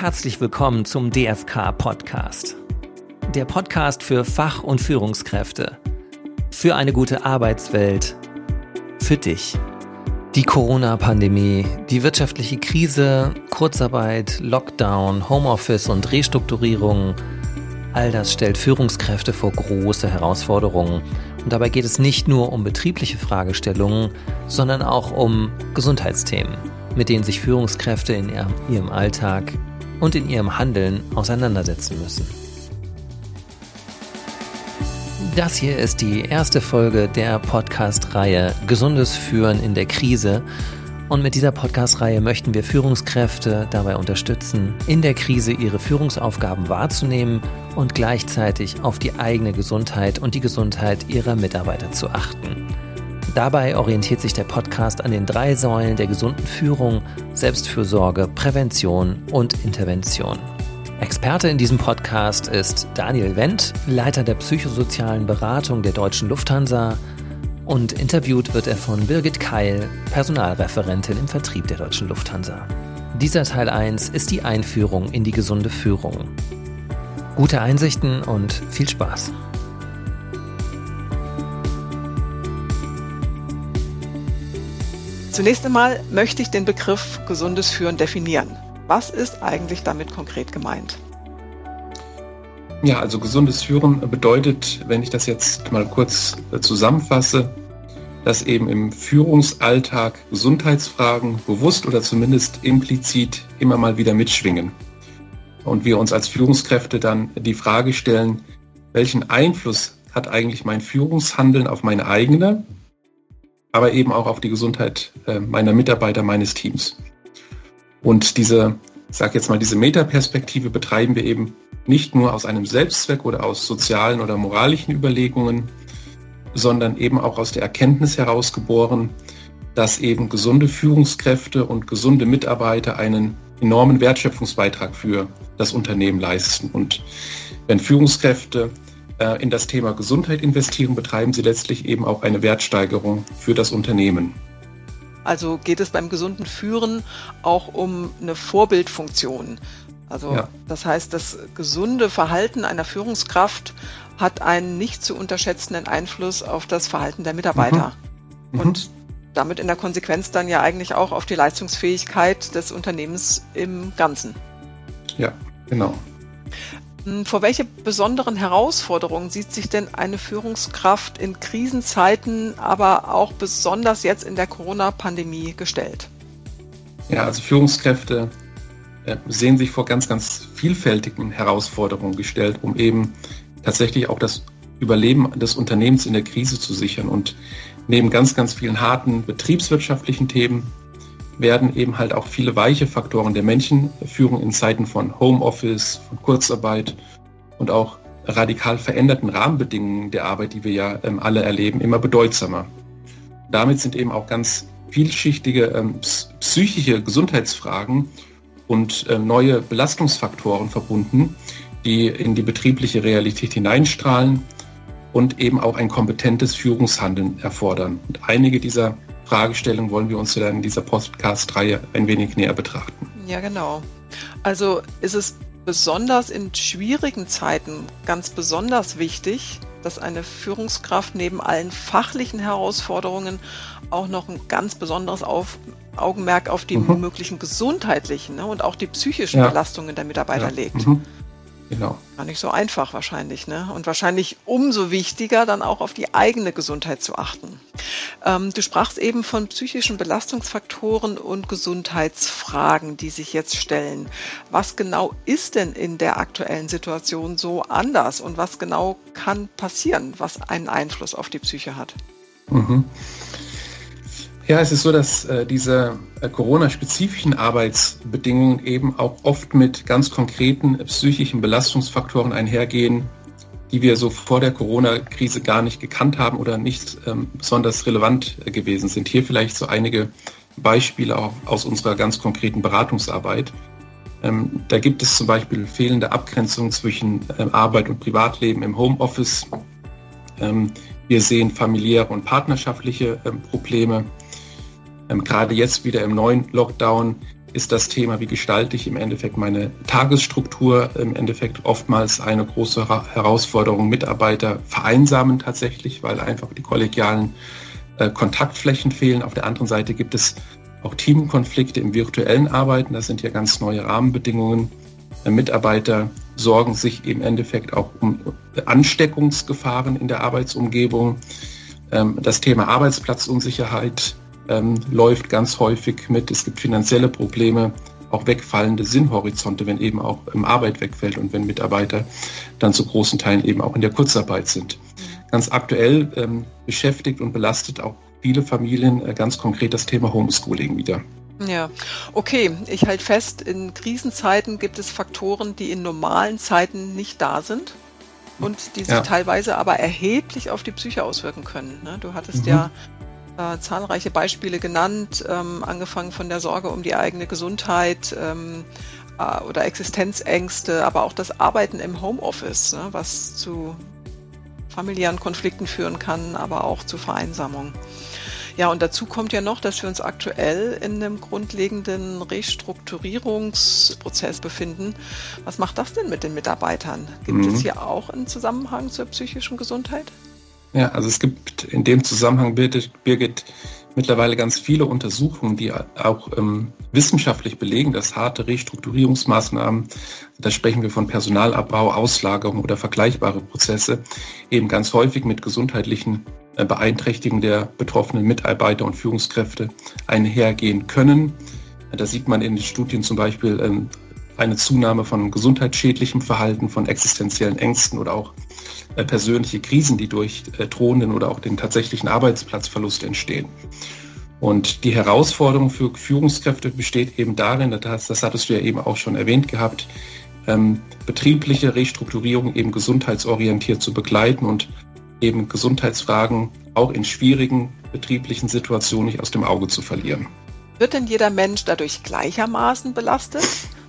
herzlich willkommen zum DFK Podcast. Der Podcast für Fach- und Führungskräfte. Für eine gute Arbeitswelt. Für dich. Die Corona-Pandemie, die wirtschaftliche Krise, Kurzarbeit, Lockdown, Homeoffice und Restrukturierung, all das stellt Führungskräfte vor große Herausforderungen. Und dabei geht es nicht nur um betriebliche Fragestellungen, sondern auch um Gesundheitsthemen, mit denen sich Führungskräfte in ihrem Alltag und in ihrem Handeln auseinandersetzen müssen. Das hier ist die erste Folge der Podcast-Reihe Gesundes Führen in der Krise. Und mit dieser Podcast-Reihe möchten wir Führungskräfte dabei unterstützen, in der Krise ihre Führungsaufgaben wahrzunehmen und gleichzeitig auf die eigene Gesundheit und die Gesundheit ihrer Mitarbeiter zu achten. Dabei orientiert sich der Podcast an den drei Säulen der gesunden Führung, Selbstfürsorge, Prävention und Intervention. Experte in diesem Podcast ist Daniel Wendt, Leiter der psychosozialen Beratung der Deutschen Lufthansa und interviewt wird er von Birgit Keil, Personalreferentin im Vertrieb der Deutschen Lufthansa. Dieser Teil 1 ist die Einführung in die gesunde Führung. Gute Einsichten und viel Spaß! Zunächst einmal möchte ich den Begriff gesundes Führen definieren. Was ist eigentlich damit konkret gemeint? Ja, also gesundes Führen bedeutet, wenn ich das jetzt mal kurz äh, zusammenfasse, dass eben im Führungsalltag Gesundheitsfragen bewusst oder zumindest implizit immer mal wieder mitschwingen. Und wir uns als Führungskräfte dann die Frage stellen, welchen Einfluss hat eigentlich mein Führungshandeln auf meine eigene aber eben auch auf die Gesundheit äh, meiner Mitarbeiter, meines Teams. Und diese, sage jetzt mal, diese Metaperspektive betreiben wir eben nicht nur aus einem Selbstzweck oder aus sozialen oder moralischen Überlegungen, sondern eben auch aus der Erkenntnis herausgeboren, dass eben gesunde Führungskräfte und gesunde Mitarbeiter einen enormen Wertschöpfungsbeitrag für das Unternehmen leisten. Und wenn Führungskräfte in das Thema Gesundheit investieren, betreiben sie letztlich eben auch eine Wertsteigerung für das Unternehmen. Also geht es beim gesunden Führen auch um eine Vorbildfunktion. Also ja. das heißt, das gesunde Verhalten einer Führungskraft hat einen nicht zu unterschätzenden Einfluss auf das Verhalten der Mitarbeiter. Mhm. Mhm. Und damit in der Konsequenz dann ja eigentlich auch auf die Leistungsfähigkeit des Unternehmens im Ganzen. Ja, genau. Hm, vor welche besonderen Herausforderungen sieht sich denn eine Führungskraft in Krisenzeiten, aber auch besonders jetzt in der Corona-Pandemie gestellt? Ja, also Führungskräfte äh, sehen sich vor ganz, ganz vielfältigen Herausforderungen gestellt, um eben tatsächlich auch das Überleben des Unternehmens in der Krise zu sichern. Und neben ganz, ganz vielen harten betriebswirtschaftlichen Themen werden eben halt auch viele weiche Faktoren der Menschenführung in Zeiten von Homeoffice, von Kurzarbeit und auch radikal veränderten Rahmenbedingungen der Arbeit, die wir ja ähm, alle erleben, immer bedeutsamer. Damit sind eben auch ganz vielschichtige ähm, psychische Gesundheitsfragen und äh, neue Belastungsfaktoren verbunden, die in die betriebliche Realität hineinstrahlen und eben auch ein kompetentes Führungshandeln erfordern. Und einige dieser Fragestellung wollen wir uns dann in dieser Podcast-Reihe ein wenig näher betrachten. Ja, genau. Also ist es besonders in schwierigen Zeiten ganz besonders wichtig, dass eine Führungskraft neben allen fachlichen Herausforderungen auch noch ein ganz besonderes auf, Augenmerk auf die mhm. möglichen gesundheitlichen ne, und auch die psychischen ja. Belastungen der Mitarbeiter ja. legt. Mhm. Genau. Gar nicht so einfach wahrscheinlich, ne? Und wahrscheinlich umso wichtiger, dann auch auf die eigene Gesundheit zu achten. Ähm, du sprachst eben von psychischen Belastungsfaktoren und Gesundheitsfragen, die sich jetzt stellen. Was genau ist denn in der aktuellen Situation so anders und was genau kann passieren, was einen Einfluss auf die Psyche hat? Mhm. Ja, es ist so, dass äh, diese äh, Corona-spezifischen Arbeitsbedingungen eben auch oft mit ganz konkreten psychischen Belastungsfaktoren einhergehen, die wir so vor der Corona-Krise gar nicht gekannt haben oder nicht ähm, besonders relevant äh, gewesen sind. Hier vielleicht so einige Beispiele auch aus unserer ganz konkreten Beratungsarbeit. Ähm, da gibt es zum Beispiel fehlende Abgrenzung zwischen ähm, Arbeit und Privatleben im Homeoffice. Ähm, wir sehen familiäre und partnerschaftliche ähm, Probleme. Ähm, gerade jetzt wieder im neuen Lockdown ist das Thema, wie gestalte ich im Endeffekt meine Tagesstruktur, im Endeffekt oftmals eine große Herausforderung. Mitarbeiter vereinsamen tatsächlich, weil einfach die kollegialen äh, Kontaktflächen fehlen. Auf der anderen Seite gibt es auch Teamkonflikte im virtuellen Arbeiten. Das sind ja ganz neue Rahmenbedingungen. Äh, Mitarbeiter sorgen sich im Endeffekt auch um Ansteckungsgefahren in der Arbeitsumgebung. Ähm, das Thema Arbeitsplatzunsicherheit ähm, läuft ganz häufig mit. Es gibt finanzielle Probleme, auch wegfallende Sinnhorizonte, wenn eben auch ähm, Arbeit wegfällt und wenn Mitarbeiter dann zu großen Teilen eben auch in der Kurzarbeit sind. Ganz aktuell ähm, beschäftigt und belastet auch viele Familien äh, ganz konkret das Thema Homeschooling wieder. Ja, okay. Ich halte fest, in Krisenzeiten gibt es Faktoren, die in normalen Zeiten nicht da sind und die sich ja. teilweise aber erheblich auf die Psyche auswirken können. Ne? Du hattest mhm. ja äh, zahlreiche Beispiele genannt, ähm, angefangen von der Sorge um die eigene Gesundheit ähm, äh, oder Existenzängste, aber auch das Arbeiten im Homeoffice, ne, was zu familiären Konflikten führen kann, aber auch zu Vereinsamung. Ja, und dazu kommt ja noch, dass wir uns aktuell in einem grundlegenden Restrukturierungsprozess befinden. Was macht das denn mit den Mitarbeitern? Gibt mhm. es hier auch einen Zusammenhang zur psychischen Gesundheit? Ja, also es gibt in dem Zusammenhang, Birgit, mittlerweile ganz viele Untersuchungen, die auch ähm, wissenschaftlich belegen, dass harte Restrukturierungsmaßnahmen, da sprechen wir von Personalabbau, Auslagerung oder vergleichbare Prozesse, eben ganz häufig mit gesundheitlichen äh, Beeinträchtigungen der betroffenen Mitarbeiter und Führungskräfte einhergehen können. Da sieht man in den Studien zum Beispiel ähm, eine Zunahme von gesundheitsschädlichem Verhalten, von existenziellen Ängsten oder auch äh, persönliche Krisen, die durch äh, drohenden oder auch den tatsächlichen Arbeitsplatzverlust entstehen. Und die Herausforderung für Führungskräfte besteht eben darin, das, das hattest du ja eben auch schon erwähnt gehabt, ähm, betriebliche Restrukturierung eben gesundheitsorientiert zu begleiten und eben Gesundheitsfragen auch in schwierigen betrieblichen Situationen nicht aus dem Auge zu verlieren. Wird denn jeder Mensch dadurch gleichermaßen belastet?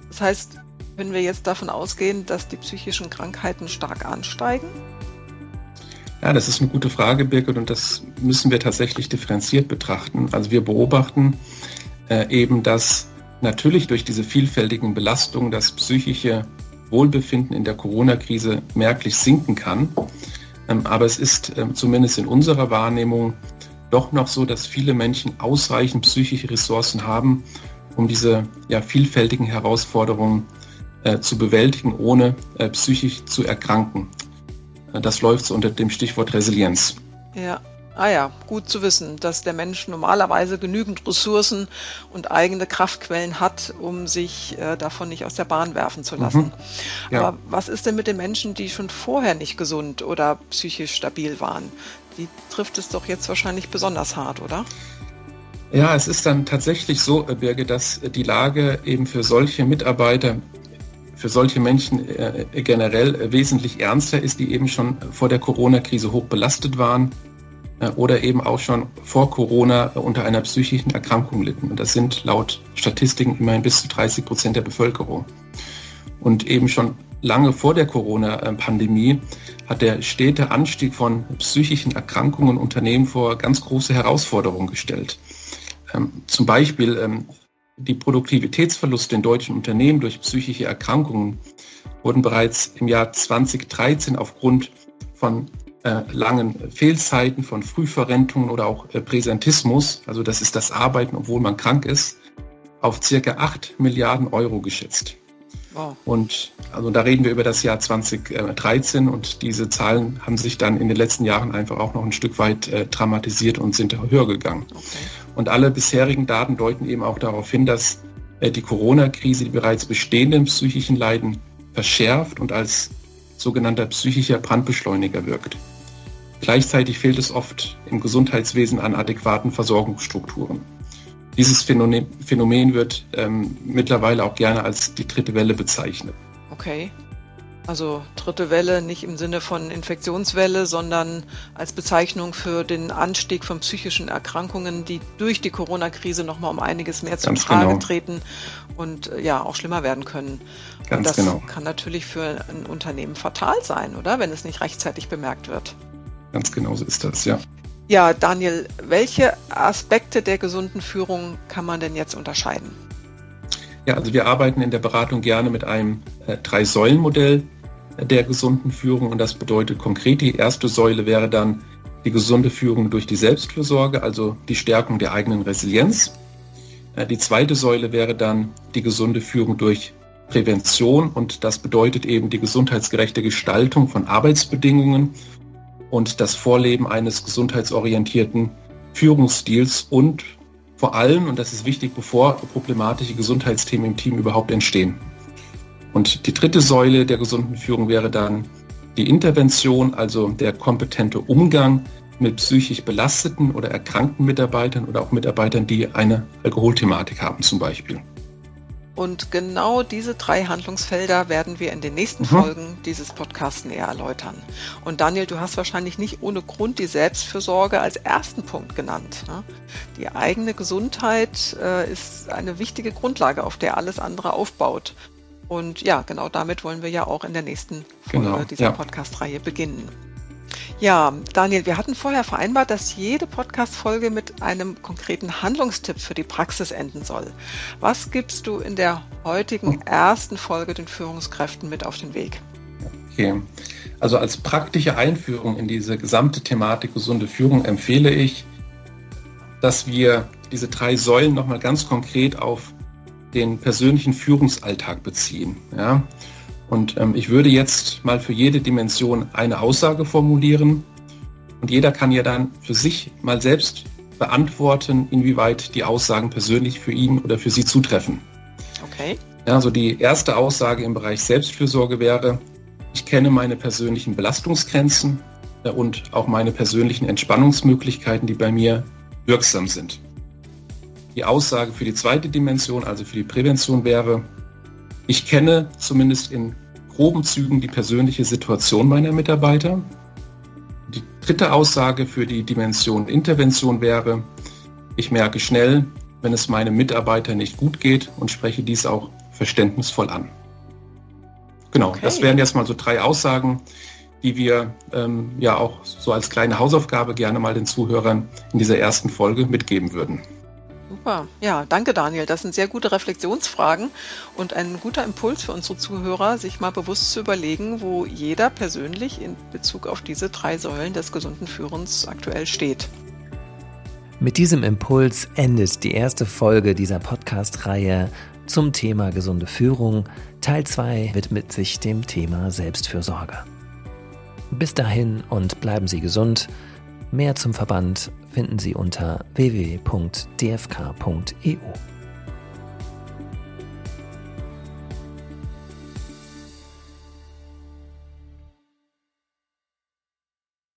Das heißt, wenn wir jetzt davon ausgehen, dass die psychischen Krankheiten stark ansteigen? Ja, das ist eine gute Frage, Birgit, und das müssen wir tatsächlich differenziert betrachten. Also wir beobachten äh, eben, dass natürlich durch diese vielfältigen Belastungen das psychische Wohlbefinden in der Corona-Krise merklich sinken kann. Ähm, aber es ist äh, zumindest in unserer Wahrnehmung doch noch so, dass viele Menschen ausreichend psychische Ressourcen haben, um diese ja, vielfältigen Herausforderungen äh, zu bewältigen, ohne äh, psychisch zu erkranken. Äh, das läuft so unter dem Stichwort Resilienz. Ja, Ah ja, gut zu wissen, dass der Mensch normalerweise genügend Ressourcen und eigene Kraftquellen hat, um sich äh, davon nicht aus der Bahn werfen zu lassen. Mhm. Ja. Aber was ist denn mit den Menschen, die schon vorher nicht gesund oder psychisch stabil waren? Die trifft es doch jetzt wahrscheinlich besonders hart, oder? Ja, es ist dann tatsächlich so, Birge, dass die Lage eben für solche Mitarbeiter, für solche Menschen äh, generell wesentlich ernster ist, die eben schon vor der Corona-Krise hoch belastet waren äh, oder eben auch schon vor Corona äh, unter einer psychischen Erkrankung litten. Und das sind laut Statistiken immerhin bis zu 30 Prozent der Bevölkerung. Und eben schon lange vor der Corona-Pandemie hat der stete Anstieg von psychischen Erkrankungen Unternehmen vor ganz große Herausforderungen gestellt. Ähm, zum Beispiel ähm, die Produktivitätsverluste in deutschen Unternehmen durch psychische Erkrankungen wurden bereits im Jahr 2013 aufgrund von äh, langen Fehlzeiten, von Frühverrentungen oder auch äh, Präsentismus, also das ist das Arbeiten, obwohl man krank ist, auf circa 8 Milliarden Euro geschätzt. Wow. Und also da reden wir über das Jahr 2013 und diese Zahlen haben sich dann in den letzten Jahren einfach auch noch ein Stück weit äh, dramatisiert und sind höher gegangen. Okay. Und alle bisherigen Daten deuten eben auch darauf hin, dass äh, die Corona-Krise die bereits bestehenden psychischen Leiden verschärft und als sogenannter psychischer Brandbeschleuniger wirkt. Gleichzeitig fehlt es oft im Gesundheitswesen an adäquaten Versorgungsstrukturen. Dieses Phänomen wird ähm, mittlerweile auch gerne als die dritte Welle bezeichnet. Okay. Also dritte Welle nicht im Sinne von Infektionswelle, sondern als Bezeichnung für den Anstieg von psychischen Erkrankungen, die durch die Corona-Krise nochmal um einiges mehr zum Trage genau. treten und äh, ja auch schlimmer werden können. Ganz und das genau. kann natürlich für ein Unternehmen fatal sein, oder? Wenn es nicht rechtzeitig bemerkt wird. Ganz genau so ist das, ja. Ja, Daniel, welche Aspekte der gesunden Führung kann man denn jetzt unterscheiden? Ja, also wir arbeiten in der Beratung gerne mit einem äh, Drei-Säulen-Modell der gesunden Führung und das bedeutet konkret, die erste Säule wäre dann die gesunde Führung durch die Selbstfürsorge, also die Stärkung der eigenen Resilienz. Äh, die zweite Säule wäre dann die gesunde Führung durch Prävention und das bedeutet eben die gesundheitsgerechte Gestaltung von Arbeitsbedingungen und das Vorleben eines gesundheitsorientierten Führungsstils und vor allem, und das ist wichtig, bevor problematische Gesundheitsthemen im Team überhaupt entstehen. Und die dritte Säule der gesunden Führung wäre dann die Intervention, also der kompetente Umgang mit psychisch belasteten oder erkrankten Mitarbeitern oder auch Mitarbeitern, die eine Alkoholthematik haben zum Beispiel. Und genau diese drei Handlungsfelder werden wir in den nächsten mhm. Folgen dieses Podcasts näher erläutern. Und Daniel, du hast wahrscheinlich nicht ohne Grund die Selbstfürsorge als ersten Punkt genannt. Ne? Die eigene Gesundheit äh, ist eine wichtige Grundlage, auf der alles andere aufbaut. Und ja, genau damit wollen wir ja auch in der nächsten Folge genau, dieser ja. Podcast-Reihe beginnen. Ja, Daniel, wir hatten vorher vereinbart, dass jede Podcast-Folge mit einem konkreten Handlungstipp für die Praxis enden soll. Was gibst du in der heutigen ersten Folge den Führungskräften mit auf den Weg? Okay. Also als praktische Einführung in diese gesamte Thematik gesunde Führung empfehle ich, dass wir diese drei Säulen nochmal ganz konkret auf den persönlichen Führungsalltag beziehen. Ja? Und ähm, ich würde jetzt mal für jede Dimension eine Aussage formulieren. Und jeder kann ja dann für sich mal selbst beantworten, inwieweit die Aussagen persönlich für ihn oder für sie zutreffen. Okay. Ja, also die erste Aussage im Bereich Selbstfürsorge wäre, ich kenne meine persönlichen Belastungsgrenzen äh, und auch meine persönlichen Entspannungsmöglichkeiten, die bei mir wirksam sind. Die Aussage für die zweite Dimension, also für die Prävention wäre, ich kenne zumindest in groben Zügen die persönliche Situation meiner Mitarbeiter. Die dritte Aussage für die Dimension Intervention wäre, ich merke schnell, wenn es meinem Mitarbeiter nicht gut geht und spreche dies auch verständnisvoll an. Genau, okay. das wären jetzt mal so drei Aussagen, die wir ähm, ja auch so als kleine Hausaufgabe gerne mal den Zuhörern in dieser ersten Folge mitgeben würden. Super. Ja, danke Daniel. Das sind sehr gute Reflexionsfragen und ein guter Impuls für unsere Zuhörer, sich mal bewusst zu überlegen, wo jeder persönlich in Bezug auf diese drei Säulen des gesunden Führens aktuell steht. Mit diesem Impuls endet die erste Folge dieser Podcast-Reihe zum Thema gesunde Führung. Teil 2 widmet sich dem Thema Selbstfürsorge. Bis dahin und bleiben Sie gesund. Mehr zum Verband finden Sie unter www.dfk.eu.